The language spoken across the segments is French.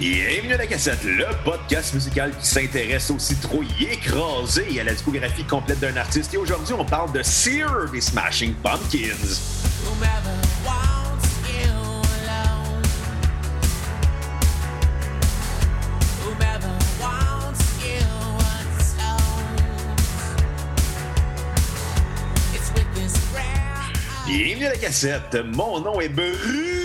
Bienvenue à la cassette, le podcast musical qui s'intéresse aux citrouilles écrasées et à la discographie complète d'un artiste. Et aujourd'hui, on parle de Sear des Smashing Pumpkins. Bienvenue à la cassette, mon nom est Bruno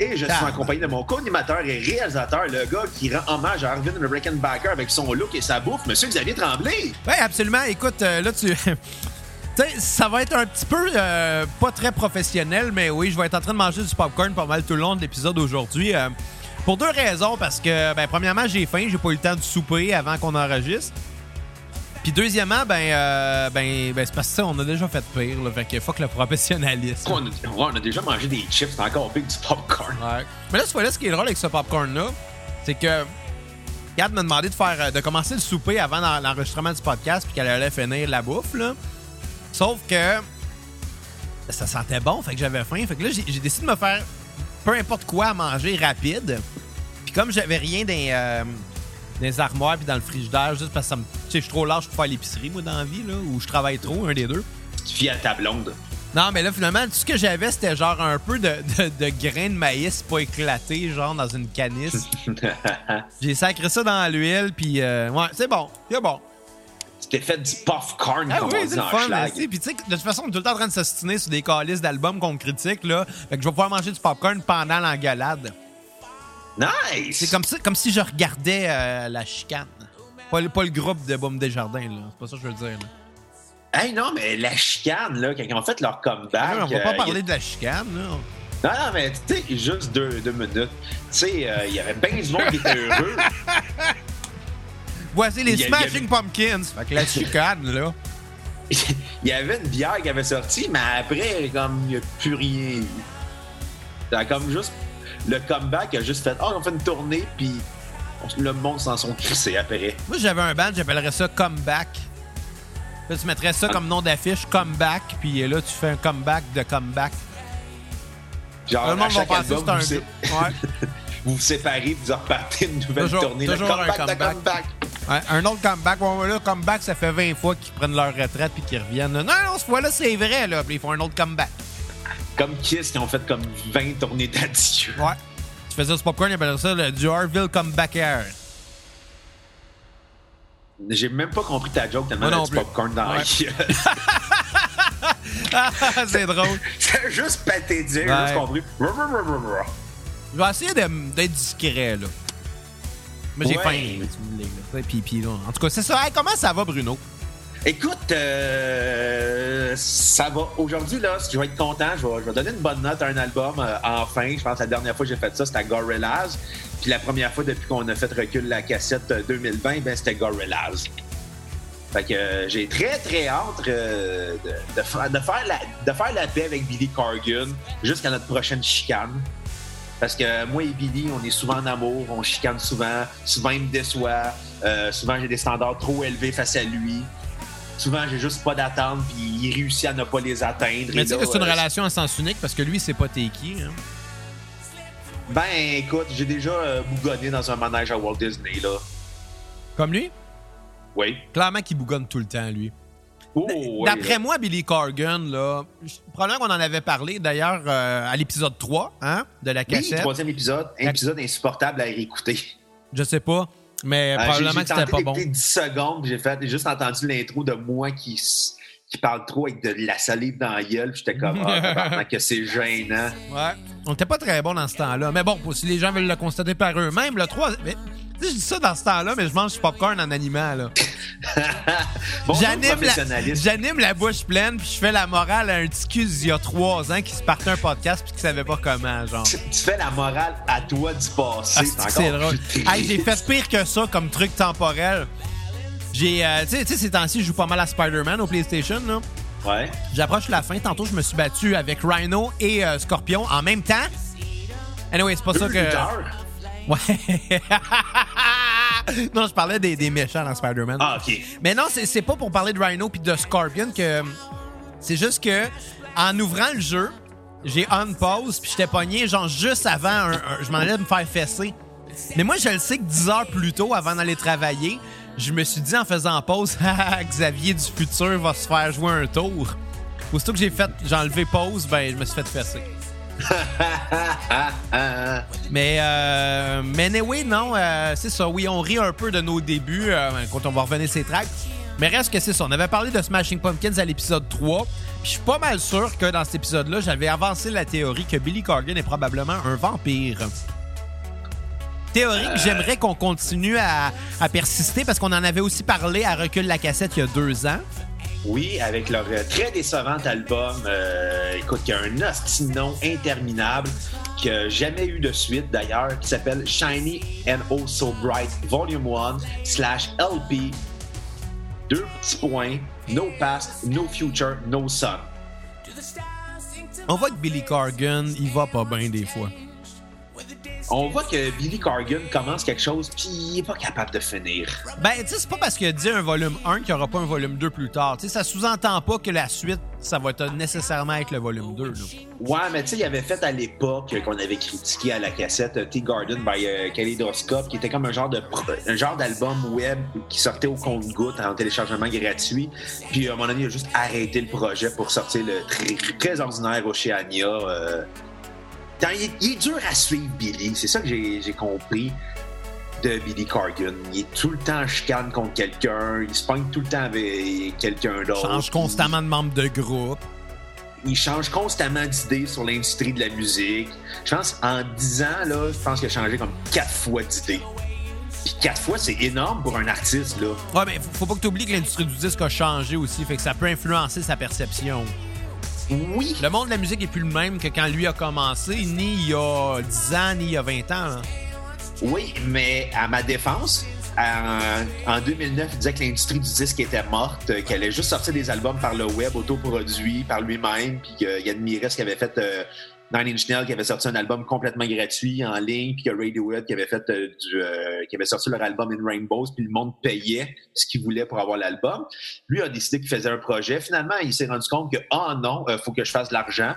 et je suis Ah. en compagnie de mon co-animateur et réalisateur, le gars qui rend hommage à Arvin the Rickenbacker avec son look et sa bouffe, Monsieur Xavier Tremblay. Oui, absolument. Écoute, euh, là, tu. Tu sais, ça va être un petit peu euh, pas très professionnel, mais oui, je vais être en train de manger du popcorn pas mal tout le long de l'épisode aujourd'hui. euh, pour deux raisons, parce que, ben, premièrement, j'ai faim, j'ai pas eu le temps de souper avant qu'on enregistre. Puis deuxièmement, ben, euh, ben, ben c'est parce que ça, on a déjà fait pire, là, fait que fuck le professionnalisme. On a, on a déjà mangé des chips, c'est encore pire que du popcorn. Ouais. Mais là, ce fois-là, ce qui est drôle avec ce popcorn-là, c'est que Gad m'a demandé de faire euh, de commencer le souper avant l'en- l'enregistrement du podcast puis qu'elle allait finir la bouffe, là. Sauf que ça sentait bon, fait que j'avais faim. Fait que là, j'ai décidé de me faire peu importe quoi à manger rapide. Puis comme j'avais rien dans, les, euh, dans les armoires puis dans le frigidaire, juste parce que ça me. Tu sais, je suis trop large pour faire l'épicerie, moi, dans la vie, là, ou je travaille trop, un des deux. Tu fies à ta blonde. Non, mais là, finalement, tout ce que j'avais, c'était genre un peu de, de, de grains de maïs pas éclatés, genre dans une canisse. J'ai sacré ça dans l'huile, puis euh, ouais, c'est bon, c'est bon. tu t'es fait du popcorn, Ah comme oui, on dit le en fun. Puis tu sais, de toute façon, on est tout le temps en train de s'ostiner sur des calices d'albums qu'on critique, là. Fait que je vais pouvoir manger du popcorn pendant l'engueulade. Nice! C'est comme, ça- comme si je regardais euh, la chicane. Pas, le- pas le groupe de Baume Desjardins, là. C'est pas ça que je veux dire, là. Hey, non, mais la chicane, là, quand ils ont fait leur comeback. on va euh, pas il- parler de la chicane, là. Non, non, mais tu sais, juste deux, deux minutes. Tu sais, euh, il y avait bien du monde qui était heureux. Voici les a- Smashing Pumpkins. Fait que la chicane, là. il y avait une bière qui avait sorti, mais après, comme, il n'y a plus rien comme juste. Le comeback a juste fait. Oh, on fait une tournée, puis le monde s'en sont crissés après. Moi, j'avais un band, j'appellerais ça Comeback. Là, tu mettrais ça comme nom d'affiche, Comeback, puis là, tu fais un comeback de comeback. Genre, Là, le monde à va chaque penser que album, c'est un. vous, Ouais. vous vous séparez, vous repartez une nouvelle Toujours- tournée. Le toujours un comeback, de comeback. comeback. Ouais, un autre comeback. Bon, là, comeback, ça fait 20 fois qu'ils prennent leur retraite puis qu'ils reviennent. Non, non, cette fois-là, c'est vrai, là. Puis ils font un autre comeback. Comme Kiss, qui ont fait comme 20 tournées d'adieu. Ouais. Tu fais ça sur Popcorn, ils appellent ça le du Harville Comeback Air. J'ai même pas compris ta joke tellement non du plus. popcorn dans la Ouais. gueule. Ah, c'est drôle. C'est juste pathétique, j'ai Ouais. juste compris. Je vais essayer d'être discret, là. Mais j'ai Ouais. faim, là, vous voulez. Là. Puis, là. En tout cas, c'est ça. Hey, comment ça va, Bruno? Écoute, euh, ça va. Aujourd'hui, là, je vais être content. Je vais, donner une bonne note à un album. euh, enfin, je pense que la dernière fois que j'ai fait ça, c'était à Gorillaz. Puis la première fois depuis qu'on a fait recul la cassette euh, 2020, ben, c'était Gorillaz. Fait que euh, j'ai très, très hâte euh, de, de fa- de faire la, de faire la paix avec Billy Corgan jusqu'à notre prochaine chicane. Parce que moi et Billy, on est souvent en amour, on chicane souvent, souvent il me déçoit, euh, souvent j'ai des standards trop élevés face à lui. Souvent, j'ai juste pas d'attente, puis il réussit à ne pas les atteindre. Mais tu sais que c'est une euh, relation à sens unique parce que lui, c'est pas t'es qui. Hein? Ben, écoute, j'ai déjà euh, bougonné dans un manège à Walt Disney, là. Comme lui? Oui. Clairement qu'il bougonne tout le temps, lui. Oh, oui, D'après là. moi, Billy Corgan, là, probablement qu'on en avait parlé d'ailleurs euh, à l'épisode 3 hein, de la Oui, cassette. troisième épisode, un épisode insupportable à réécouter. Je sais pas, mais Euh, probablement j'ai- que j'ai c'était pas bon. d'écouter 10 secondes, j'ai fait, j'ai juste entendu l'intro de moi qui, qui parle trop avec de la salive dans la gueule, puis j'étais comme, ah, que c'est gênant. Ouais. On était pas très bon dans ce temps-là. Mais bon, si les gens veulent le constater par eux-mêmes, le 3. Mais, tu sais, je dis ça dans ce temps-là, mais je mange du popcorn en animant, là. Bonjour, J'anime la, j'anime la bouche pleine, puis je fais la morale à un petit cul il y a trois ans qui se partait un podcast puis qui savait pas comment, genre. Tu, tu fais la morale à toi du passé. Ah, c'est drôle. Hey, j'ai fait pire que ça comme truc temporel. J'ai, euh, tu sais, ces temps-ci, je joue pas mal à Spider-Man au PlayStation, là. Ouais. J'approche la fin. Tantôt, je me suis battu avec Rhino et euh, Scorpion en même temps. Anyway, c'est pas ça que. Ouais. non, je parlais des, des méchants dans Spider-Man. Ah, OK. Mais non, c'est c'est pas pour parler de Rhino puis de Scorpion que. C'est juste que, en ouvrant le jeu, j'ai on pause, puis j'étais pogné, genre, juste avant, un- un- je m'en allais me faire fesser. Mais moi, je le sais que 10 heures plus tôt, avant d'aller travailler, je me suis dit en faisant pause, Ah, Xavier du futur va se faire jouer un tour. Aussitôt que j'ai fait, j'ai enlevé pause, ben, je me suis fait fesser. Ah, ah. Mais, euh, mais anyway, non, euh, c'est ça. Oui, on rit un peu de nos débuts euh, quand on va revenir ces tracks. Mais reste que c'est ça. On avait parlé de Smashing Pumpkins à l'épisode 3. Puis je suis pas mal sûr que dans cet épisode-là, j'avais avancé la théorie que Billy Corgan est probablement un vampire. Théorie que j'aimerais qu'on continue à, à persister parce qu'on en avait aussi parlé à Recul la cassette il y a deux ans. Oui, avec leur euh, très décevant album, euh, écoute, qui a un nom interminable, qui a jamais eu de suite d'ailleurs, qui s'appelle Shiny and Oh So Bright Volume 1 slash LP. Deux petits points, no past, no future, no sun. On voit que Billy Corgan, il va pas bien des fois. On voit que Billy Corgan commence quelque chose, puis il est pas capable de finir. Ben, tu sais, c'est pas parce qu'il a dit un volume 1 qu'il n'y aura pas un volume 2 plus tard. Tu sais, ça sous-entend pas que la suite, ça va être nécessairement être le volume 2. là. Ouais, mais tu sais, il avait fait à l'époque qu'on avait critiqué à la cassette euh, Tea Garden by euh, Kaleidoscope, qui était comme un genre de un genre d'album web qui sortait au compte-goutte en téléchargement gratuit. Puis à moment donné, il a juste arrêté le projet pour sortir le très, très ordinaire Oceania. euh. Il, est- il est dur à suivre, Billy. C'est ça que j'ai compris de Billy Corgan. Il est tout le temps chicane contre quelqu'un. Il se pogne tout le temps avec quelqu'un d'autre. Change constamment de membre de groupe. il change constamment d'idées sur l'industrie de la musique. Je pense en 10 ans, là, je pense qu'il a changé comme quatre fois d'idées. Puis quatre fois, c'est énorme pour un artiste, là. Ouais, mais faut, faut pas que tu oublies que l'industrie du disque a changé aussi, fait que ça peut influencer sa perception. Oui, Le monde de la musique est plus le même que quand lui a commencé, ni il y a 10 ans, ni il y a 20 ans. là. oui, mais à ma défense, en, en 2009, il disait que l'industrie du disque était morte, euh, qu'elle allait juste sortir des albums par le web, autoproduits par lui-même, puis qu'il admirait ce qu'avait fait euh, Nine Inch Nails, qui avait sorti un album complètement gratuit en ligne, puis que Radiohead, qui avait fait euh, du, euh, qui avait sorti leur album In Rainbows, puis le monde payait ce qu'il voulait pour avoir l'album. Lui a décidé qu'il faisait un projet. Finalement, il s'est rendu compte que, ah non, il faut que je fasse de l'argent.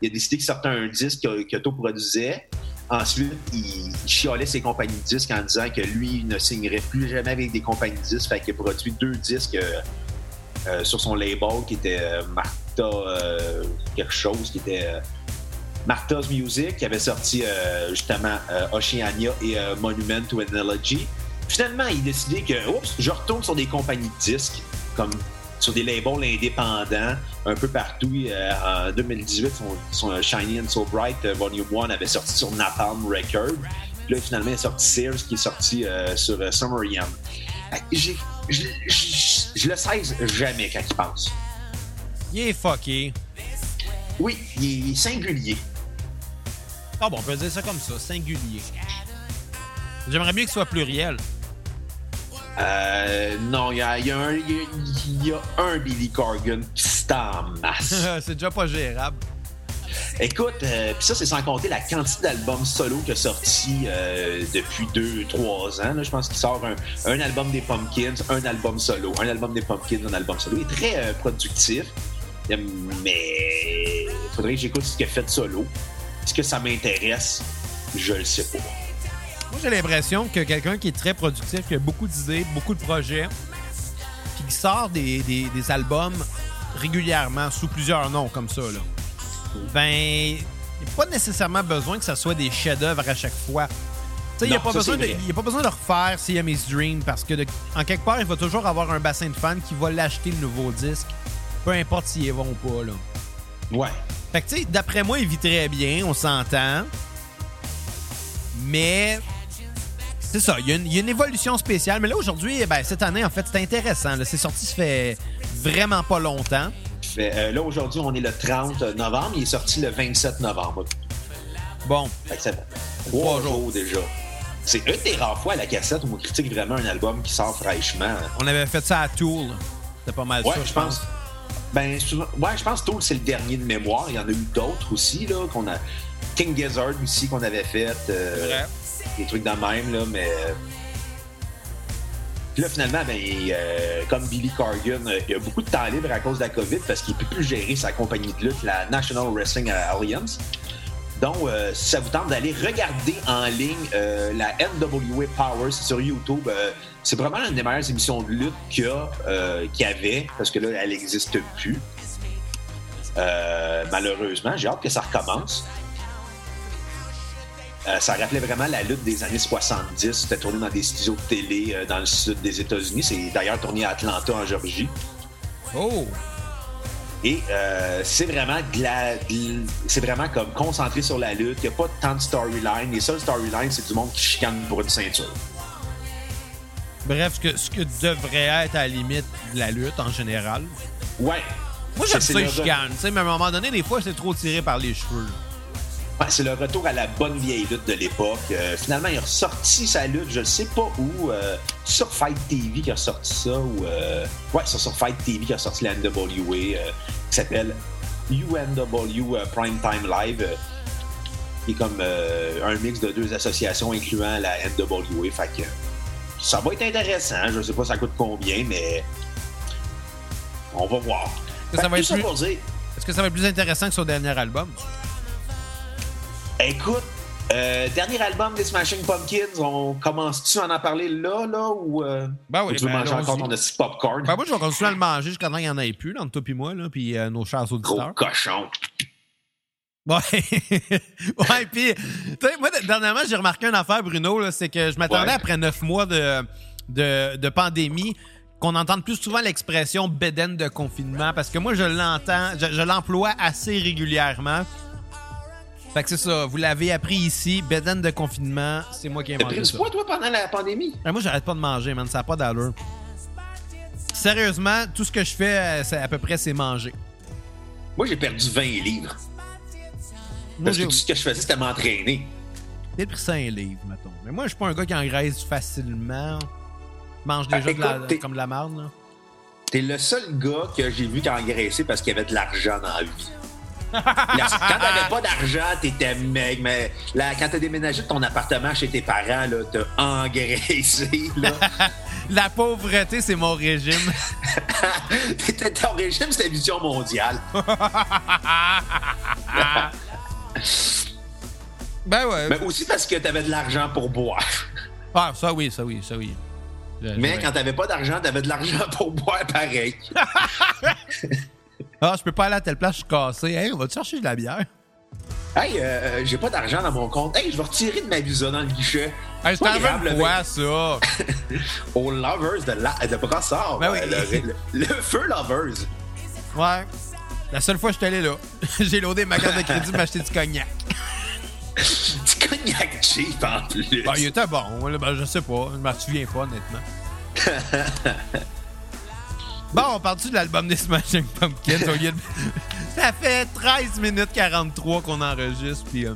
Il a décidé qu'il sortait un disque qu'il qu'il autoproduisait. Ensuite, il, il chialait ses compagnies de disques en disant que lui, il ne signerait plus jamais avec des compagnies de disques. Fait qu'il a produit deux disques euh, euh, sur son label qui était euh, Martha euh, quelque chose, qui était euh, Martha's Music, qui avait sorti euh, justement euh, Oceania et euh, Monument to Analogy. Finalement, il a décidé que, oups, je retourne sur des compagnies de disques, comme sur des labels indépendants, un peu partout. Euh, en 2018, son, son Shiny and So Bright Volume 1 avait sorti sur Napalm Records. Puis là, finalement, il a sorti Sears, qui est sorti sur Summer Yam. Je le sais jamais quand il pense. Il est fucké. Oui, il est singulier. Ah bon, on peut dire ça comme ça, singulier. J'aimerais mieux qu'il soit pluriel. Euh, non, il y a, y a un- il y a- il y a un Billy Corgan qui masse. c'est déjà pas gérable. Écoute, euh, puis ça, c'est sans compter la quantité d'albums solo qu'il a sorti euh, depuis deux, trois ans. là. Je pense qu'il sort un, un album des Pumpkins, un album solo, un album des Pumpkins, un album solo. Il est très euh, productif, mais il faudrait que j'écoute ce qu'il a fait solo. Est-ce que ça m'intéresse? Je le sais pas. Moi, j'ai l'impression que quelqu'un qui est très productif, qui a beaucoup d'idées, beaucoup de projets, puis qui sort des, des- des albums régulièrement sous plusieurs noms comme ça, là, ben, il n'y a pas nécessairement besoin que ça soit des chefs-d'œuvre à chaque fois. Il n'y a, pas besoin de- a pas besoin refaire Siamese Dream parce que, de- en quelque part, il va toujours avoir un bassin de fans qui va l'acheter le nouveau disque, peu importe s'ils y vont ou pas, là. Ouais. Fait que, tu sais, d'après moi, il vit très bien, on s'entend. Mais. C'est ça, il y, a une- il y a une évolution spéciale. Mais là, aujourd'hui, ben, cette année, en fait, c'est intéressant. C'est sorti, ça fait vraiment pas longtemps. Fait, euh, là, aujourd'hui, on est le 30 novembre. Il est sorti le 27 novembre. Bon, Fait que ça trois jours déjà. C'est une des rares fois à la cassette où on critique vraiment un album qui sort fraîchement. on avait fait ça à Tool. C'était pas mal Ouais, ça, je pense. Ben, souvent- ouais, je pense que Tool, c'est le dernier de mémoire. Il y en a eu d'autres aussi, là, qu'on a. King Gizzard aussi, qu'on avait fait. euh, des trucs de même, là, mais. Puis là, finalement, ben, euh, comme Billy Corgan, euh, il a beaucoup de temps libre à cause de la COVID parce qu'il ne peut plus gérer sa compagnie de lutte, la National Wrestling Alliance. Donc, euh, si ça vous tente d'aller regarder en ligne euh, la NWA Power c'est sur YouTube, c'est vraiment une des meilleures émissions de lutte qu'il y, a, euh, qu'il y avait, parce que là, elle n'existe plus. Euh, malheureusement, j'ai hâte que ça recommence. Euh, ça rappelait vraiment la lutte des années 70. C'était tourné dans des studios de télé euh, dans le sud des États-Unis. C'est d'ailleurs tourné à Atlanta, en Georgie. Oh! Et euh, c'est vraiment c'est vraiment comme concentré sur la lutte. Il n'y a pas tant de storyline. Les seuls storylines, c'est du monde qui chicane pour une ceinture. Bref, ce que, ce que devrait être à la limite de la lutte en général. Ouais. Moi, j'aime ça, le- chicanes. Tu sais, mais à un moment donné, des fois, c'est trop tiré par les cheveux. Ouais, c'est le retour à la bonne vieille lutte de l'époque. Euh, finalement, il a ressorti sa lutte, je ne sais pas où, euh, sur Fight TV qui a ressorti ça, ou euh, ouais, c'est sur Fight TV qui a sorti la NWA, qui s'appelle UNW euh, Primetime Live, qui est comme un mix de deux associations incluant la NWA. Fait que ça va être intéressant. Je ne sais pas ça coûte combien, mais on va voir. Que ça Fait va tout être plus- pour dire, Est-ce que ça va être plus intéressant que son dernier album? Écoute, euh, dernier album des Smashing Pumpkins, on commence-tu à en parler là, là, ou euh, Ben oui, ou tu veux ben manger encore ton petit popcorn? Ben, moi, je vais continuer à le manger jusqu'à temps qu'il n'y en ait plus, entre toi et moi, là, puis euh, nos chers Gros auditeurs. cochon. Ouais. ouais, puis, tu sais, moi, dernièrement, j'ai remarqué une affaire, Bruno, c'est que je m'attendais Ouais. après neuf mois de, de, de pandémie qu'on entende plus souvent l'expression bédaine de confinement parce que moi, je l'entends, je, je l'emploie assez régulièrement. Fait que c'est ça, vous l'avez appris ici, bédaine de confinement, c'est moi qui ai inventé pris du ça. poids, toi, pendant la pandémie? Ah, moi, j'arrête pas de manger, man, ça n'a pas d'allure. Sérieusement, tout ce que je fais, euh, à peu près, c'est manger. Moi, j'ai perdu 20 livres. Moi, Parce que j'ai tout ce que je faisais, c'était m'entraîner. peut-être pris 5 livres, mettons. Mais moi, je suis pas un gars qui engraisse facilement. Mange déjà Ah, de la- comme de la merde, là. T'es le seul gars que j'ai vu qui a engraissé parce qu'il y avait de l'argent dans la vie. La- quand t'avais pas d'argent, t'étais mec, mais là, quand t'as déménagé de ton appartement chez tes parents, là, t'as engraissé, là. La pauvreté, c'est mon régime. Ton régime, c'était vision mondiale. ben ouais. Mais aussi parce que t'avais de l'argent pour boire. Ah, ça oui, ça oui, ça oui. Mais quand t'avais pas d'argent, t'avais de l'argent pour boire pareil. Ah, je peux pas aller à telle place, je suis cassé. Hey, on va te chercher de la bière? Hey, euh, j'ai pas d'argent dans mon compte. Hey, je vais retirer de ma visa dans le guichet. Hey, c'est quoi, ça? Aux Lovers de, la, de Brossard. Ben oui. euh, le, le- le feu Lovers. Ouais. La seule fois que je suis allé là, j'ai loadé ma carte de crédit pour m'acheter du cognac. Du cognac cheap en plus. Ben, il était bon. Ben, je sais pas. Je m'en souviens pas, honnêtement. bon, on part-tu de l'album des Smashing Pumpkins? Au lieu de... Ça fait 13 minutes 43 qu'on enregistre, puis... euh,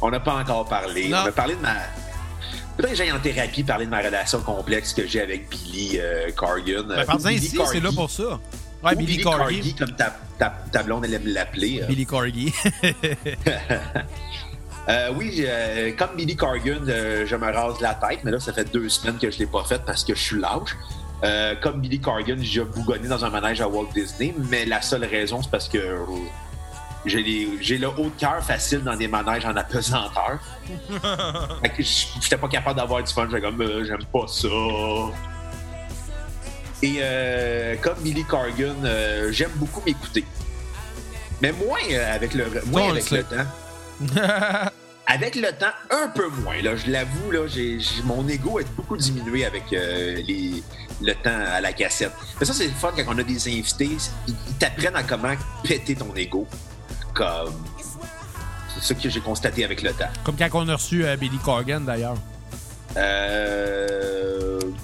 On n'a pas encore parlé. Non. On a parlé de ma. Peut-être que j'aille en thérapie parler de ma relation complexe que j'ai avec Billy euh, Corgan. Ben, Billy ici, c'est là pour ça. Ouais, Ou Billy, Billy Corgi. Corgi, comme ta, ta, ta blonde elle aime l'appeler. euh. Billy Corgi. Euh, oui, euh, comme Billy Corgan, euh, je me rase la tête, mais là, ça fait deux semaines que je l'ai pas fait parce que je suis lâche. Comme Billy Corgan, j'ai bougonné dans un manège à Walt Disney, mais la seule raison, c'est parce que j'ai le haut de cœur facile dans des manèges en apesanteur. Fait que j- J'étais pas capable d'avoir du fun, j'étais comme, j'aime pas ça. Et euh, comme Billy Corgan, euh, j'aime beaucoup m'écouter. Mais moins euh, avec le, moins avec le temps. Avec le temps, un peu moins. Là, je l'avoue, là, j'ai, j'ai- mon ego a beaucoup diminué avec euh, les, le temps à la cassette. Mais ça, c'est le fun quand on a des invités. Ils, t'apprennent à comment péter ton ego. Comme. C'est ça que j'ai constaté avec le temps. Comme quand on a reçu Billy Corgan, d'ailleurs. Euh,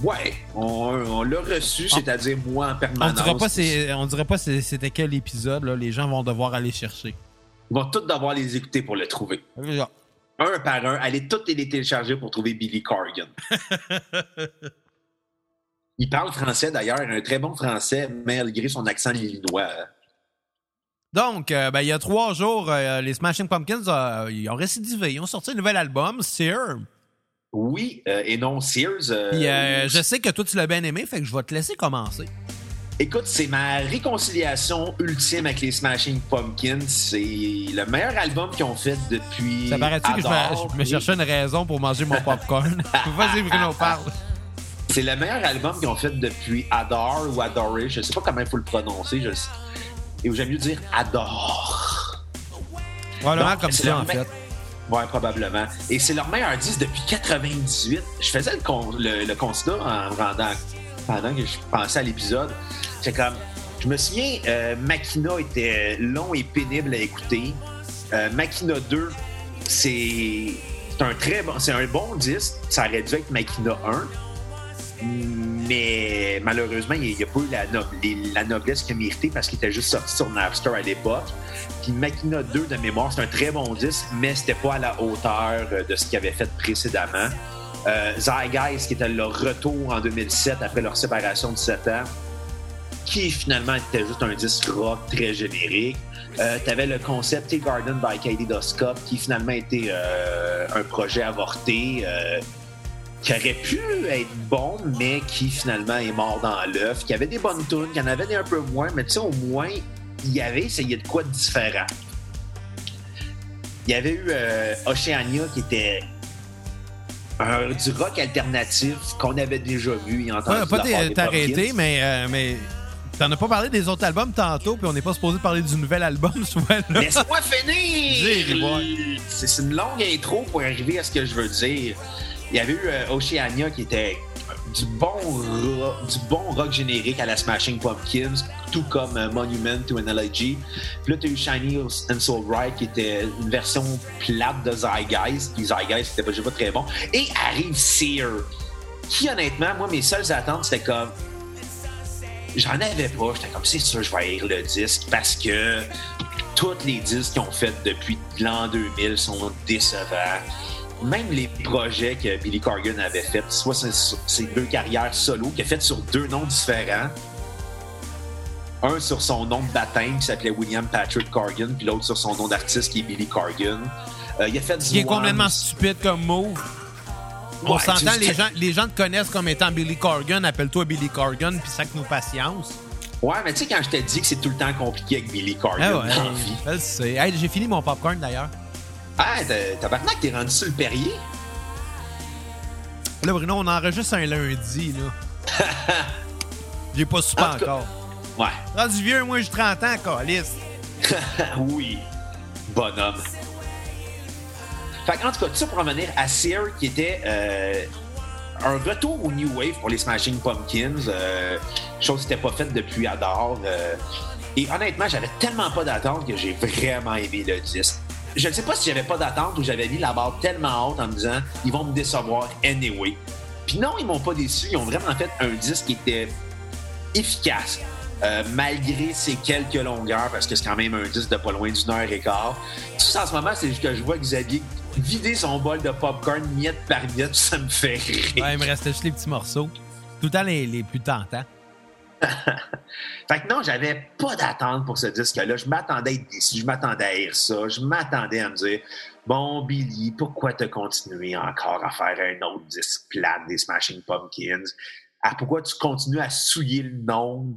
ouais, on, on l'a reçu, c'est-à-dire moi en On permanence. pas c'est, on dirait pas c'est- c'était quel épisode, là. Les gens vont devoir aller chercher. Ils vont tous devoir les écouter pour le trouver. Un par un, allez tous les télécharger pour trouver Billy Corgan. Il parle français d'ailleurs, un très bon français, malgré son accent illinois. Donc, euh, ben, il y a trois jours, euh, les Smashing Pumpkins, euh, ils ont récidivé. Ils ont sorti un nouvel album, Sear. Oui, euh, et non Sears. euh, Puis euh, je sais que toi, tu l'as bien aimé, fait que je vais te laisser commencer. Écoute, c'est ma réconciliation ultime avec les Smashing Pumpkins. C'est le meilleur album qu'ils ont fait depuis. Ça paraît-tu que je me, je cherchais une raison pour manger mon popcorn? Vas-y, Bruno, parle. C'est le meilleur album qu'ils ont fait depuis Adore ou Adore. Je sais pas comment il faut le prononcer. Je... Et j'aime mieux dire Adore. Probablement comme ça, en fait. Ouais, probablement. Et c'est leur meilleur disque depuis 98. Je faisais le, con- le, constat en me rendant pendant que je pensais à l'épisode. C'est comme, je me souviens, euh, Makina était long et pénible à écouter. Euh, Makina 2, c'est un très bon, c'est un bon disque. Ça aurait dû être Makina 1. Mais malheureusement, il n'y a pas eu la, no- les- la noblesse qu'il a mérité parce qu'il était juste sorti sur Napster à l'époque. Puis Machina 2 de mémoire, c'est un très bon disque, mais c'était pas à la hauteur euh, de ce qu'il avait fait précédemment. Euh, Zeitgeist, qui était leur retour en 2007 après leur séparation de 7 ans, qui finalement était juste un disque rock très générique. Euh, T'avais le concept Tea Garden by Kaleidoscope, qui finalement était euh, un projet avorté. Qui aurait pu être bon, mais qui finalement est mort dans l'œuf, qui avait des bonnes tunes, qui en avait des un peu moins, mais tu sais, au moins, il y avait essayé de quoi de différent. Il y avait eu euh, Oceania qui était un- du rock alternatif qu'on avait déjà vu et entendu. Ouais, pas t'arrêter, mais, euh, mais t'en as pas parlé des autres albums tantôt, puis on n'est pas supposé parler du nouvel album, souvent. Laisse-moi finir! C'est une longue intro pour arriver à ce que je veux dire. Il y avait eu euh, Oceania qui était du bon, rock, du bon rock générique à la Smashing Pumpkins, tout comme euh, Monument to an. Puis là, tu as eu Shiny and Soul Bright qui était une version plate de Zeitgeist. Puis Zeitgeist, c'était pas, pas très bon. Et arrive Sear, qui honnêtement, moi, mes seules attentes, c'était comme J'en avais pas. J'étais comme, c'est sûr, je vais haïr le disque parce que tous les disques qu'ils ont fait depuis l'an 2000 sont décevants. Même les projets que Billy Corgan avait fait, soit ses, ses deux carrières solo, qu'il a fait sur deux noms différents. Un sur son nom de baptême qui s'appelait William Patrick Corgan, puis l'autre sur son nom d'artiste qui est Billy Corgan. Euh, il a fait du qui est complètement stupide comme mot. On s'entend, les gens, les gens te connaissent comme étant Billy Corgan, appelle-toi Billy Corgan, puis sac nous patience. Ouais, mais tu sais, quand je t'ai dit que c'est tout le temps compliqué avec Billy Corgan Ah ouais, dans la vie. je le sais. Hey, J'ai fini mon popcorn d'ailleurs. Ah, t'as- tabarnak, t'es rendu sur le Perrier? Là, Bruno, on enregistre un lundi, là. J'ai pas soupé En cas- encore. Ouais. Rendu vieux, moi, j'ai 30 ans, calice. oui, bonhomme. Fait en tout cas, tout ça pour revenir à Sear, qui était euh, un retour au New Wave pour les Smashing Pumpkins, euh, chose qui n'était pas faite depuis Adore. euh, et honnêtement, j'avais tellement pas d'attente que j'ai vraiment aimé le disque. Je ne sais pas si j'avais pas d'attente ou j'avais mis la barre tellement haute en me disant ils vont me décevoir anyway. Puis non, ils m'ont pas déçu. Ils ont vraiment fait un disque qui était efficace. euh, malgré ses quelques longueurs, parce que c'est quand même un disque de pas loin d'une heure et quart. Tout ça, en ce moment, c'est juste que je vois Xavier vider son bol de popcorn miette par miette, ça me fait rire. Ouais, il me restait juste les petits morceaux. Tout le temps les, les plus tentants. Fait que non, j'avais pas d'attente pour ce disque-là. Je m'attendais à être déçu, je m'attendais à haïr ça, je m'attendais à me dire Bon, Billy, pourquoi te continuer encore à faire un autre disque plate des Smashing Pumpkins? Ah, pourquoi tu continues à souiller le nom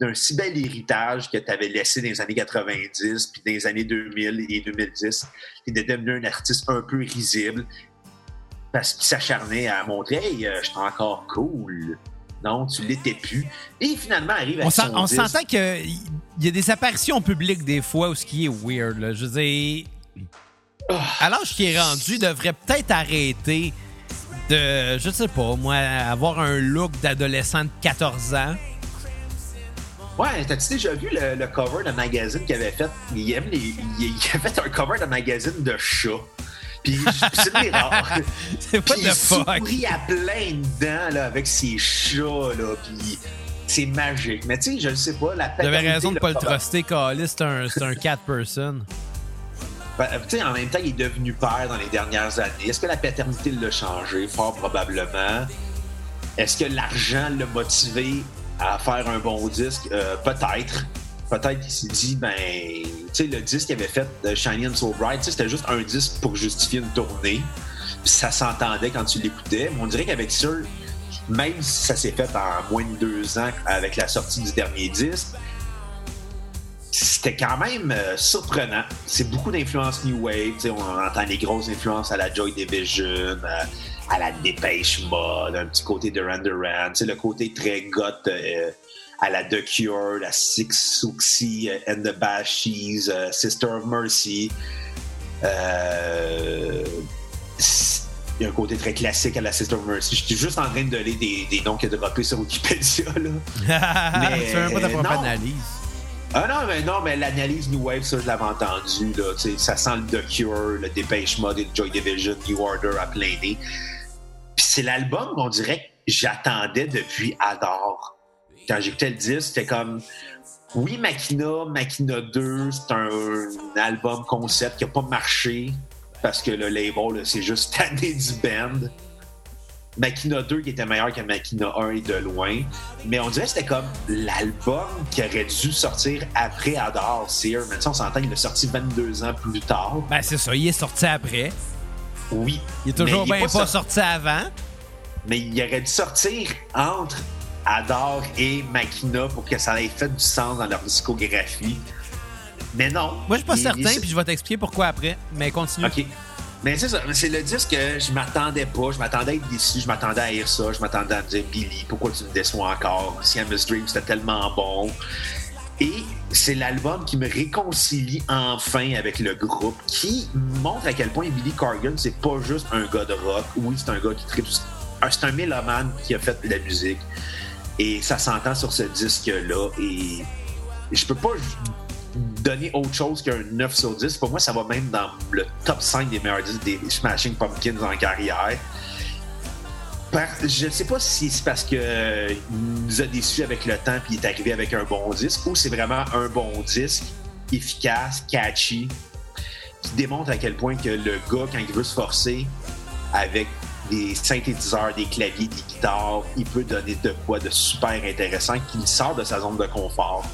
d'un si bel héritage que tu avais laissé dans les années 90 puis dans les années 2000 et 2010? Tu es devenu un artiste un peu risible parce qu'il s'acharnait à montrer Hey, euh, je suis encore cool. Non, tu l'étais plus. Et finalement, arrive à On son on s'entend qu'il y a des apparitions publiques des fois où ce qui est weird. Là. Je veux dire, Ah. à l'âge qui est rendu, il devrait peut-être arrêter de, je sais pas, moi, avoir un look d'adolescent de 14 ans. Ouais, t'as-tu déjà vu le, le cover de magazine qu'il avait fait? Il, aime les, il, il a fait un cover de magazine de chat. Puis c'est des rares. C'est pas de il fuck. sourit à plein dents là, avec ses chats, là, puis c'est magique. Mais tu sais, je ne sais pas, la J'avais raison de pas le truster, Calis, c'est un, un cat person. Ben, sais, en même temps, il est devenu père dans les dernières années. Est-ce que la paternité l'a changé? Fort probablement. Est-ce que l'argent l'a motivé à faire un bon disque? Euh, peut-être. Peut-être qu'il s'est dit, ben, tu sais, le disque qu'il avait fait de Shiny and So Bright, c'était juste un disque pour justifier une tournée. ça s'entendait quand tu l'écoutais. Mais on dirait qu'avavec ça, même si ça s'est fait en moins de deux ans avec la sortie du dernier disque, c'était quand même euh, surprenant. C'est beaucoup d'influences New Wave. On entend les grosses influences à la Joy Division, euh, à la Dépêche Mode, un petit côté de Duran. sais, Le côté très goth euh, à la The Cure, la Six Suxi euh, and the Bashies, euh, Sister of Mercy. Euh, il y a un côté très classique à la Sister of Mercy. J'étais juste en train de donner des, des noms qu'il a droppés sur Wikipédia. Là. Mais, tu même pas ta propre analyse? Ah non, mais non, mais l'analyse New Wave, ça, je l'avais entendu. Là, ça sent le The Cure, le Dépêche Mode et le Joy Division, New Order à plein nez. Puis c'est l'album qu'on dirait que j'attendais depuis Adore. Quand j'écoutais le disque, c'était comme... Oui, Machina, Machina 2, c'est un, un album concept qui a pas marché parce que le label, c'est juste tanné du band. Machina 2 qui était meilleur que Machina 1 et de loin. Mais on dirait que c'était comme l'album qui aurait dû sortir après Adore Sear. Mais on s'entend, il est sorti 22 ans plus tard. Ben, c'est ça, il est sorti après. Oui. Il est toujours bien pas, sorti- sorti avant. Mais il aurait dû sortir entre Adore et Machina pour que ça ait fait du sens dans leur discographie. Mais non. Moi, je suis pas certain, puis je vais t'expliquer pourquoi après. Mais continue. OK. Mais c'est ça, c'est le disque que je m'attendais pas. Je m'attendais à être déçu, je m'attendais à lire ça, je m'attendais à dire Billy, pourquoi tu me déçois encore? Siamese Dream, c'était tellement bon. Et c'est l'album qui me réconcilie enfin avec le groupe, qui montre à quel point Billy Corgan, c'est pas juste un gars de rock. Oui, c'est un gars qui tripe. C'est un mélomane qui a fait de la musique. Et ça s'entend sur ce disque-là. Et je peux pas donner autre chose qu'un 9 sur 10. Pour moi, ça va même dans le top 5 des meilleurs disques des Smashing Pumpkins en carrière. Je ne sais pas si c'est parce que euh, il nous a déçus avec le temps puis il est arrivé avec un bon disque ou c'est vraiment un bon disque efficace, catchy, qui démontre à quel point que le gars, quand il veut se forcer avec des synthétiseurs, des claviers, des guitares, il peut donner de quoi de super intéressant qui sort de sa zone de confort.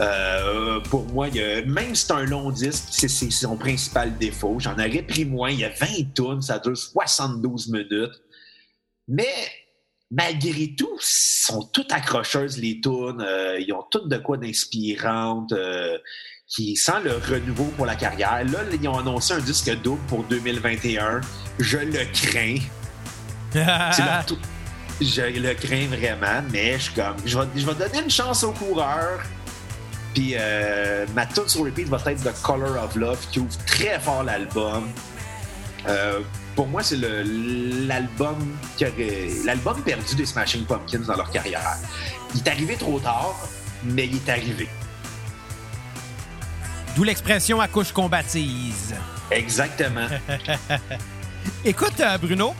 Euh, pour moi, même si c'est un long disque, c'est son principal défaut. J'en aurais pris moins. Il y a 20 tonnes, ça dure 72 minutes. Mais malgré tout, sont toutes accrocheuses les tunes. Euh, ils ont toutes de quoi d'inspirantes. euh, qui sent le renouveau pour la carrière. Là, ils ont annoncé un disque double pour 2021. Je le crains. Leur Je le crains vraiment, mais je suis comme. Je vais, je vais donner une chance aux coureurs. Puis euh, ma tune sur repeat va être The Color of Love qui ouvre très fort l'album. Euh, pour moi, c'est l'album l'album perdu des Smashing Pumpkins dans leur carrière. Il est arrivé trop tard, mais il est arrivé. D'où l'expression à couche qu'on baptise. Exactement. Écoute, euh, Bruno.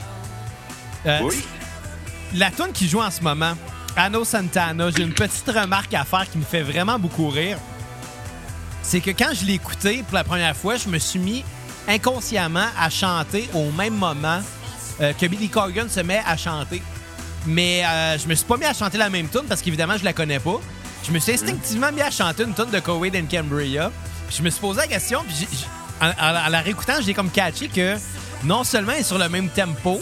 euh, oui? La tune qui joue en ce moment, Anno Santana, j'ai une petite remarque à faire qui me fait vraiment beaucoup rire. C'est que quand je l'ai écouté pour la première fois, je me suis mis inconsciemment à chanter au même moment euh, que Billy Corgan se met à chanter. Mais je me suis pas mis à chanter la même tune parce qu'évidemment, je la connais pas. Je me suis instinctivement mis à chanter une tune de Coed and Cambria. Je me suis posé la question, puis en, en- en la réécoutant, j'ai comme catché que non seulement elle est sur le même tempo,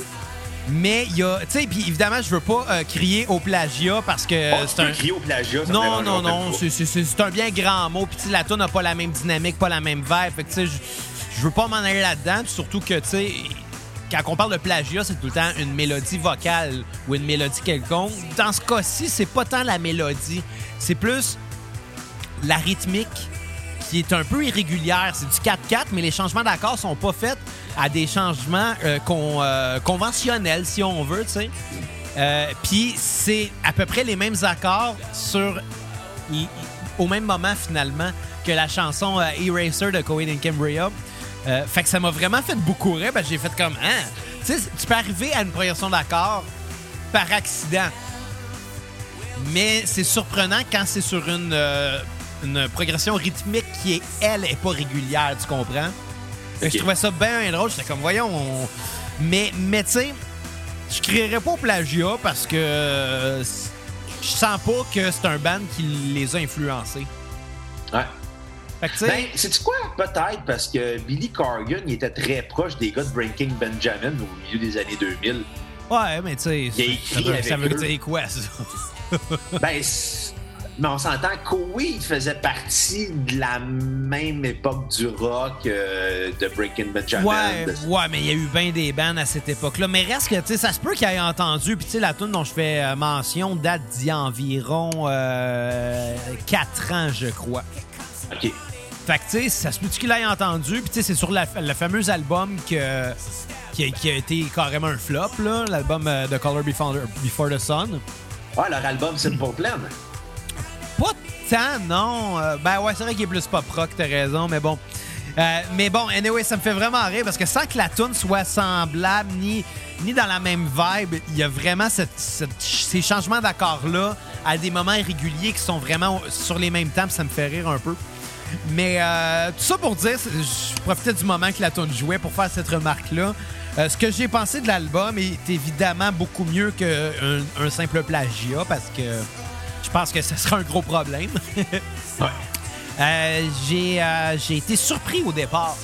mais il y a. Tu sais, puis évidemment, je veux pas euh, crier au plagiat parce que Oh, tu c'est un. crier au plagiat. ça Non, non, non, c'est- c'est c'est- c'est un bien grand mot. Puis la tune n'a pas la même dynamique, pas la même vibe. Fait que tu sais, je- veux pas m'en aller là-dedans. Puis surtout que, tu sais, quand on parle de plagiat, c'est tout le temps une mélodie vocale ou une mélodie quelconque. Dans ce cas-ci, c'est pas tant la mélodie, c'est plus la rythmique est un peu irrégulière. C'est du 4-4, mais les changements d'accords sont pas faits à des changements euh, euh, conventionnels, si on veut, tu sais. Euh, Puis c'est à peu près les mêmes accords sur au même moment finalement que la chanson Eraser de Cohen and Cambria. Fait que ça m'a vraiment fait beaucoup rire. que j'ai fait comme, hein, tu tu peux arriver à une progression d'accords par accident. Mais c'est surprenant quand c'est sur une, une progression rythmique qui est, elle, est pas régulière, tu comprends? Je trouvais ça bien drôle. J'étais comme, voyons. on- Mais, mais tu sais, je crierais pas au plagiat parce que euh, je sens pas que c'est un band qui les a influencés. Ouais. Fait que, Ben, c'est quoi? Peut-être parce que Billy Corgan, il était très proche des gars de Breaking Benjamin au milieu des années 2000. ouais, mais tu sais, ça écrit veut, ça veut dire quoi, ça? Ben, mais on s'entend qu'Owe, il faisait partie de la même époque du rock euh, de Breaking Benjamin. Ouais, de- ouais, mais il y a eu bien des bands à cette époque-là. Mais reste que, tu sais, ça se peut qu'il ait entendu. Puis, tu sais, la tune dont je fais euh, mention date d'il y a environ 4 ans, je crois. OK. Fait que, tu sais, ça se peut qu'il ait entendu? Puis, tu sais, c'est sur la- le fameux album que, qui, a, qui a été carrément un flop, là, l'album euh, de Color Before, Before the Sun. Ouais, leur album Simple Plan. Pas tant, non. Euh, ben ouais, c'est vrai qu'il est plus pop rock, t'as raison, mais bon. Euh, mais bon, anyway, ça me fait vraiment rire parce que sans que la tune soit semblable ni, ni dans la même vibe, il y a vraiment ces changements d'accords-là à des moments réguliers qui sont vraiment sur les mêmes temps, ça me fait rire un peu. Mais euh, tout ça pour dire, je profitais du moment que la tune jouait pour faire cette remarque-là. Euh, ce que j'ai pensé de l'album est évidemment beaucoup mieux qu'un un simple plagiat parce que pense que ce serait un gros problème. Ouais. Euh, j'ai euh, j'ai été surpris au départ.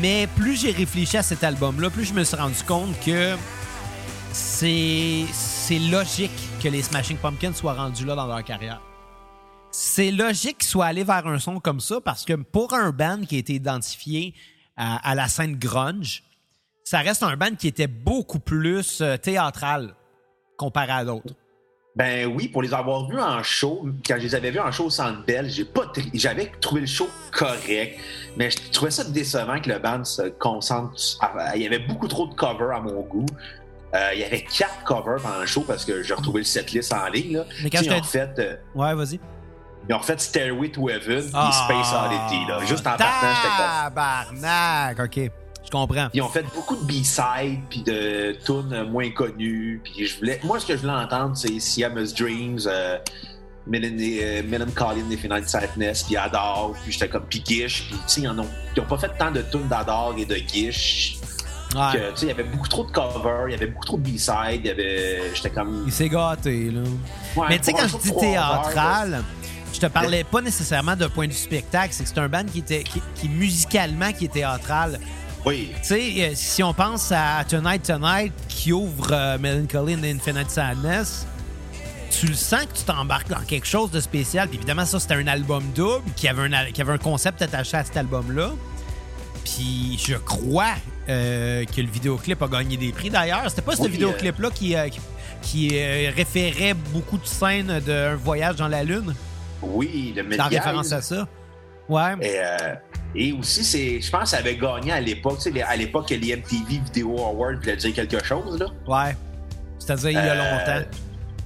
Mais plus j'ai réfléchi à cet album-là, plus je me suis rendu compte que c'est c'est logique que les Smashing Pumpkins soient rendus là dans leur carrière. C'est logique qu'ils soient allés vers un son comme ça parce que pour un band qui a été identifié à, à la scène grunge, ça reste un band qui était beaucoup plus euh, théâtral comparé à d'autres. Ben oui, pour les avoir vus en show, quand je les avais vus en show au Centre Bell, j'ai pas j'avais trouvé le show correct, mais je trouvais ça décevant que le band se concentre. à- Il y avait beaucoup trop de covers à mon goût. Euh, il y avait quatre covers pendant le show parce que j'ai retrouvé le setlist en ligne. Là. Mais quand Tu sais, je ont refait, euh, Ouais, vas-y. ils ont refait Stairway to Heaven et Ah, Space Oddity. Là. Juste en partant, j'étais comme. Tabarnak! OK. Je comprends? Ils ont fait beaucoup de B-sides puis de tunes moins connues. Puis je voulais, moi, ce que je voulais entendre, c'est Siamese Dreams, euh, Melan- euh, Melancholy and Infinite Sadness, puis Adore, puis j'étais comme puis Gish. Puis tu sais, ils en ont, ils ont pas fait tant de tunes d'Adore et de Gish. Ouais. Que, tu sais, il y avait beaucoup trop de covers, il y avait beaucoup trop de B-sides, il y avait, j'étais comme. Il s'est gâté, là. Ouais, Mais tu sais, quand je dis trois heures, théâtral, je te parlais pas nécessairement d'un point de vue spectacle, c'est que c'est un band qui était qui, qui, musicalement qui est théâtral. Oui, Tu sais, euh, si on pense à Tonight Tonight qui ouvre euh, Melancholy and Infinite Sadness, tu le sens que tu t'embarques dans quelque chose de spécial. Puis évidemment, ça, c'était un album double qui avait un, qui avait un concept attaché à cet album-là. Puis je crois euh, que le vidéoclip a gagné des prix. D'ailleurs, c'était pas ce Oui, vidéoclip-là qui, euh, qui, qui, euh, référait beaucoup de scènes d'un voyage dans la Lune? oui, le C'est en référence à ça. Ouais. Et, et aussi, c'est, je pense ça avait gagné à l'époque, tu sais, à l'époque que les MTV Video Awards voulaient dire quelque chose, là. Ouais. C'est-à-dire il y a Euh, longtemps.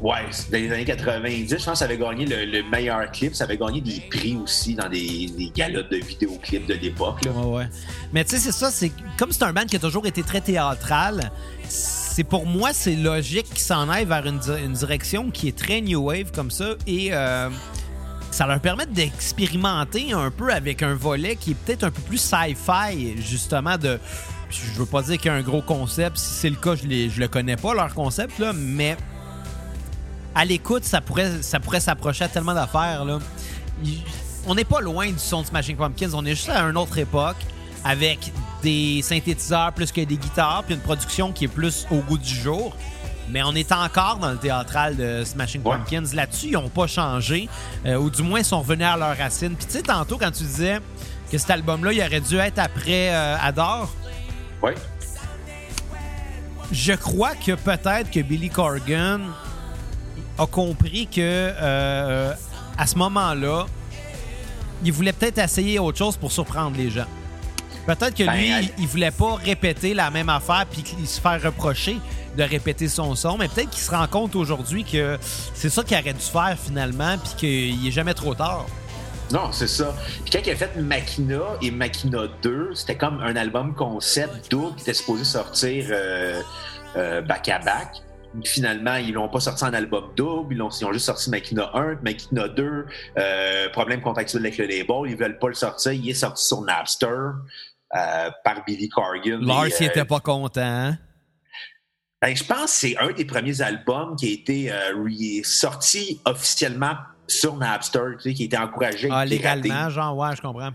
Ouais, dans les années 90, je pense ça avait gagné le, le meilleur clip. Ça avait gagné des prix aussi dans des, des galas de vidéoclips de l'époque. là. Ouais, ouais. Mais tu sais, c'est ça, c'est comme c'est un band qui a toujours été très théâtral, c'est pour moi, c'est logique qu'ils s'en aillent vers une, une direction qui est très new wave comme ça et euh, ça leur permet d'expérimenter un peu avec un volet qui est peut-être un peu plus sci-fi, justement, de. Je veux pas dire qu'il y a un gros concept. Si c'est le cas, je, les, le connais pas, leur concept, là, mais à l'écoute, ça pourrait, ça pourrait s'approcher à tellement d'affaires. Là. On n'est pas loin du son de Smashing Pumpkins. On est juste à une autre époque avec des synthétiseurs plus que des guitares, puis une production qui est plus au goût du jour. Mais on est encore dans le théâtral de Smashing Ouais. Pumpkins. Là-dessus, ils n'ont pas changé, euh, ou du moins, ils sont revenus à leurs racines. Puis tu sais, tantôt, quand tu disais que cet album-là, il aurait dû être après euh, Adore, Ouais. je crois que peut-être que Billy Corgan a compris que euh, à ce moment-là, il voulait peut-être essayer autre chose pour surprendre les gens. Peut-être que Ben, lui, elle- il, il voulait pas répéter la même affaire puis se faire reprocher de répéter son son, mais peut-être qu'il se rend compte aujourd'hui que c'est ça qu'il aurait dû faire finalement puis qu'il est jamais trop tard. Non, c'est ça. Puis quand il a fait Machina et Machina 2, c'était comme un album concept double qui était supposé sortir euh, euh, back à back. Finalement, ils l'ont pas sorti en album double, ils ont, ils ont juste sorti Machina 1, Machina 2, euh, problème contractuel avec le label, ils veulent pas le sortir, il est sorti sur Napster par Billy Corgan. Lars, il était pas content. Ben, je pense que c'est un des premiers albums qui a été euh, sorti officiellement sur Napster, tu sais, qui était encouragé. Ah, légalement, genre, ouais, je comprends.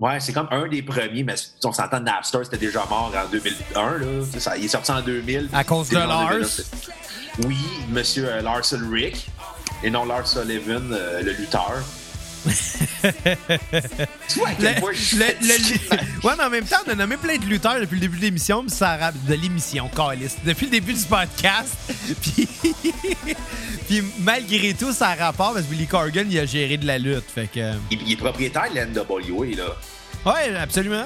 Ouais, c'est comme un des premiers, mais on s'entend, Napster, c'était déjà mort en 2001, là. Ça, il est sorti en 2000. À cause de en 2001, Lars? Oui, monsieur euh, Lars Ulrich, et non Lars Sullivan, euh, le lutteur. Le- je ouais, mais en même temps, on a nommé plein de lutteurs depuis le début de l'émission, puis ça de l'émission, Calis. Depuis le début du podcast. Puis, puis malgré tout, ça a rapport parce que Billy Corgan, il a géré de la lutte. Fait que. il, il est propriétaire de la NWA, là. Ouais, absolument.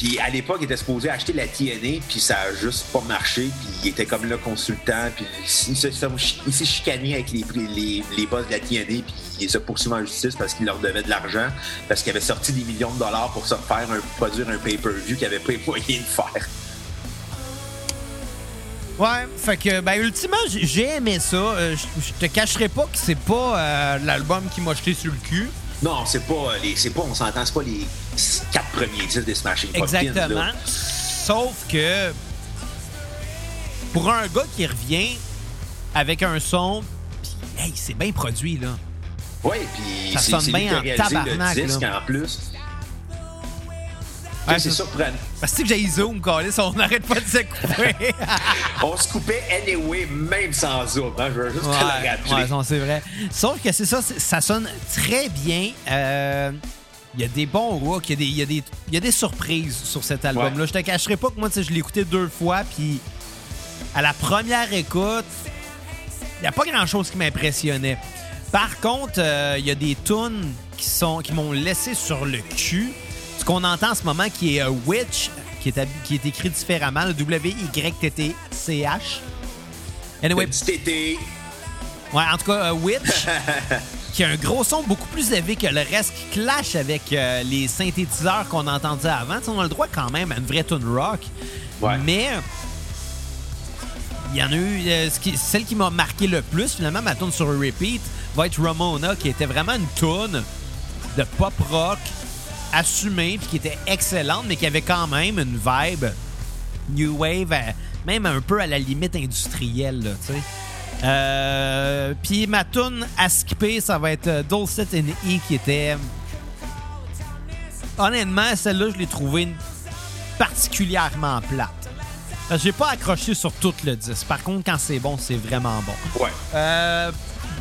Puis à l'époque, il était supposé acheter la TNA, puis ça a juste pas marché, puis il était comme le consultant, puis il s'est chicané avec les, les, les boss de la TNA, puis il a poursuivis en justice parce qu'il leur devait de l'argent, parce qu'il avait sorti des millions de dollars pour se faire un, produire un pay-per-view qu'il avait pas les moyens de faire. Ouais, fait que, ben, ultimement, j'ai aimé ça. Euh, je je te cacherai pas que c'est pas euh, l'album qui m'a jeté sur le cul. Non, c'est pas les. C'est pas, on s'entend, c'est pas les quatre premiers disques des Smashing Pumpkins. Exactement. là. Sauf que pour un gars qui revient avec un son, pis, hey, c'est bien produit là. Oui, puis Ça sonne bien en tabarnak, le disque là. en plus. Ouais, c'est surprenant. Parce que j'ai zoom, Calis, on n'arrête pas de se couper. On se coupait anyway, même sans zoom. Hein, je veux juste te le rappeler. ouais, c'est vrai. Sauf que c'est ça, ça sonne très bien. Euh, Il y a des bons hooks, il y a des, il y a des, il y a des surprises sur cet album-là. Ouais. Je te cacherai pas que moi, je l'ai écouté deux fois, puis à la première écoute, il n'y a pas grand-chose qui m'impressionnait. Par contre, euh, il y a des tunes qui sont qui m'ont laissé sur le cul. Ce qu'on entend en ce moment, qui est euh, Witch, qui est, qui est écrit différemment, le W-Y-T-T-C-H. Anyway, Petit été. Ouais, en tout cas, euh, Witch, qui a un gros son beaucoup plus élevé que le reste, qui clash avec euh, les synthétiseurs qu'on entendait avant. On a le droit quand même à une vraie tune rock. Ouais. Mais il y en a eu. euh, ce qui- celle qui m'a marqué le plus, finalement, ma tune sur repeat, va être Ramona, qui était vraiment une tune de pop rock assumée, puis qui était excellente, mais qui avait quand même une vibe new wave, à- même un peu à la limite industrielle, là, tu sais. Euh, Puis ma tune à skipper, ça va être euh, Dulcet and E qui était. Honnêtement, celle-là, je l'ai trouvée particulièrement plate. J'ai pas accroché sur tout le disque. Par contre, quand c'est bon, c'est vraiment bon. Ouais. Euh,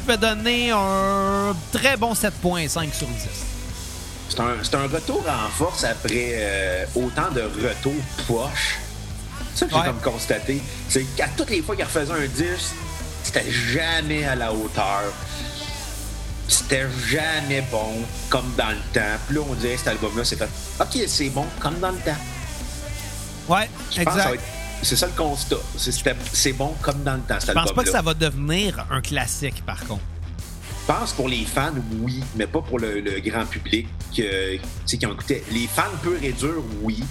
je vais donner un très bon 7.5 sur 10. C'est un, c'est un retour en force après euh, autant de retours poches. C'est ça que j'ai Ouais. comme constaté. C'est qu'à toutes les fois qu'il refaisait un disque, c'était jamais à la hauteur. C'était jamais bon, comme dans le temps. Puis là, on dirait que cet album-là, c'est fait OK, c'est bon, comme dans le temps. Ouais, Je exact. être- C'est ça le constat. C'est- bon comme dans le temps, cet Je pense pas que ça va devenir un classique, par contre. Je pense pour les fans, oui, mais pas pour le, le grand public euh, qui ont écouté. Les fans purs et durs, oui.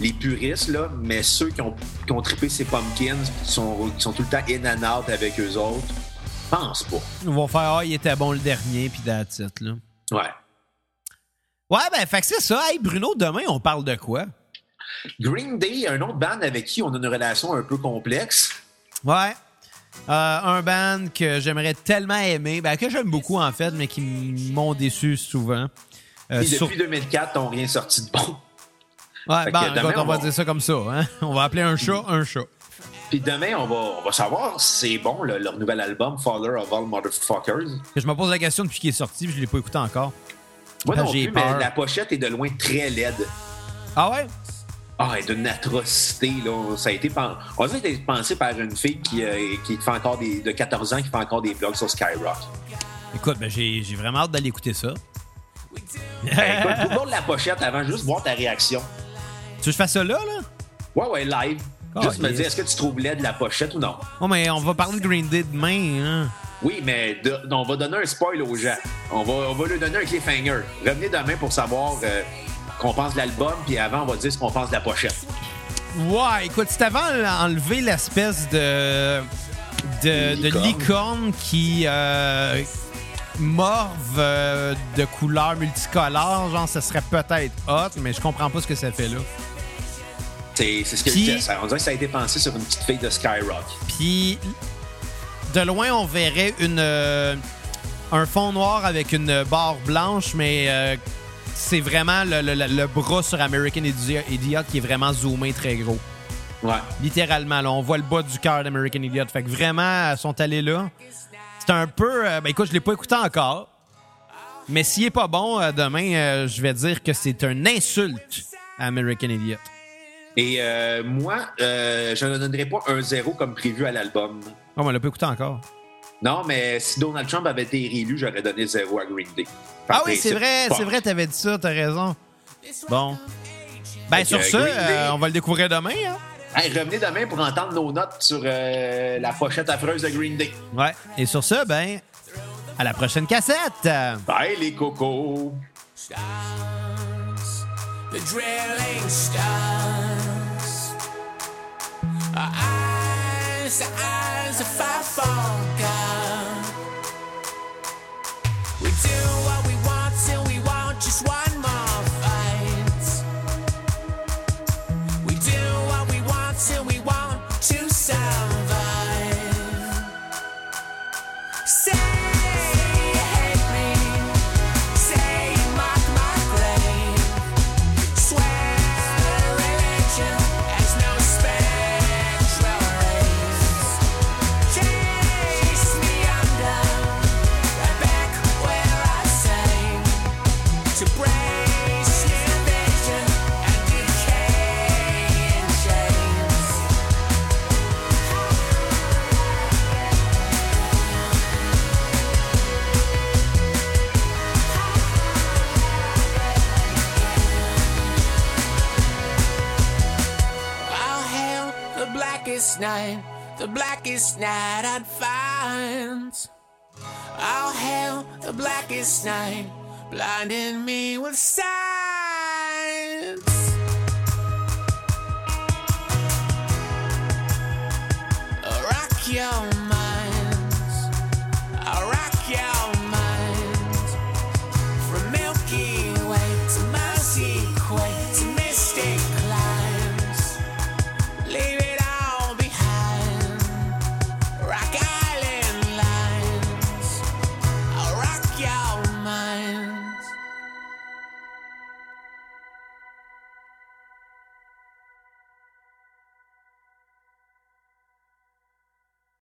Les puristes, là, mais ceux qui ont, qui ont trippé ces pumpkins, qui sont, qui sont tout le temps in and out avec eux autres, je pense pas. Ils vont faire Ah, il était bon le dernier, puis that's it, là. Ouais. Ouais, ben, fait que c'est ça. Hey, Bruno, demain, on parle de quoi? Green Day, un autre band avec qui on a une relation un peu complexe. Ouais. Euh, un band que j'aimerais tellement aimer, ben, que j'aime beaucoup, en fait, mais qui m'ont déçu souvent. Euh, Et sur- depuis 2004, n'ont rien sorti de bon. Ouais, ben, demain, on on va va- dire ça comme ça. Hein? On va appeler un chat un chat. Puis demain, on va, on va savoir si c'est bon, leur nouvel album, Father of All Motherfuckers. Je me pose la question depuis qu'il est sorti, puis je l'ai pas écouté encore. Moi non plus, mais la pochette est de loin très laide. Ah ouais? Ah, elle est d'une atrocité, là. Ça a été pen- On dirait que pensé par une fille qui, euh, qui fait encore des. de 14 ans qui fait encore des blogs sur Skyrock. Écoute, ben, j'ai vraiment hâte d'aller écouter ça. Ben, écoute, la pochette avant, juste voir ta réaction. Tu veux que je fasse ça là, là? Ouais, ouais, live. Ah, juste me dire, est-ce que tu trouves laide la pochette ou non? Oh, mais on va parler de Green Day demain, hein? Oui, mais de- on va donner un spoil aux gens. On va, on va leur donner un cliffhanger. Revenez demain pour savoir euh, qu'on pense de l'album, puis avant, on va dire ce qu'on pense de la pochette. Ouais, écoute, c'est avant enlever l'espèce de. de, de Licorne. qui. Euh, morve euh, de couleurs multicolores, genre, ça serait peut-être hot, mais je comprends pas ce que ça fait là. C'est ce que. Ça- On dirait que ça a été pensé sur une petite fille de Skyrock. Puis, de loin, on verrait une. euh, un fond noir avec une barre blanche, mais euh, c'est vraiment le, le- le- bras sur American Idiot, qui est vraiment zoomé très gros. Ouais. Littéralement, là, on voit le bas du cœur d'American Idiot. Fait que vraiment, ils sont allés là. C'est un peu. euh, ben écoute, je l'ai pas écouté encore. Mais s'il est pas bon, demain, je vais dire que c'est une insulte à American Idiot. Et euh, moi, euh, je ne donnerais pas un zéro comme prévu à l'album. Oh, mais on l'a pas écouté encore. Non, mais si Donald Trump avait été réélu, j'aurais donné zéro à Green Day. Ah oui, c'est vrai, c'est vrai, t'avais dit ça, t'as raison. Bon. Ben, sur Day- euh, on va le découvrir demain, hein? Hey, revenez demain pour entendre nos notes sur la pochette affreuse de Green Day. Ouais. Et sur ça, ben, à la prochaine cassette! Bye les cocos! The drilling starts. Our eyes, our eyes are far from God. We do the blackest night I'd find. I'll hail the blackest night, blinding me with signs. Rock your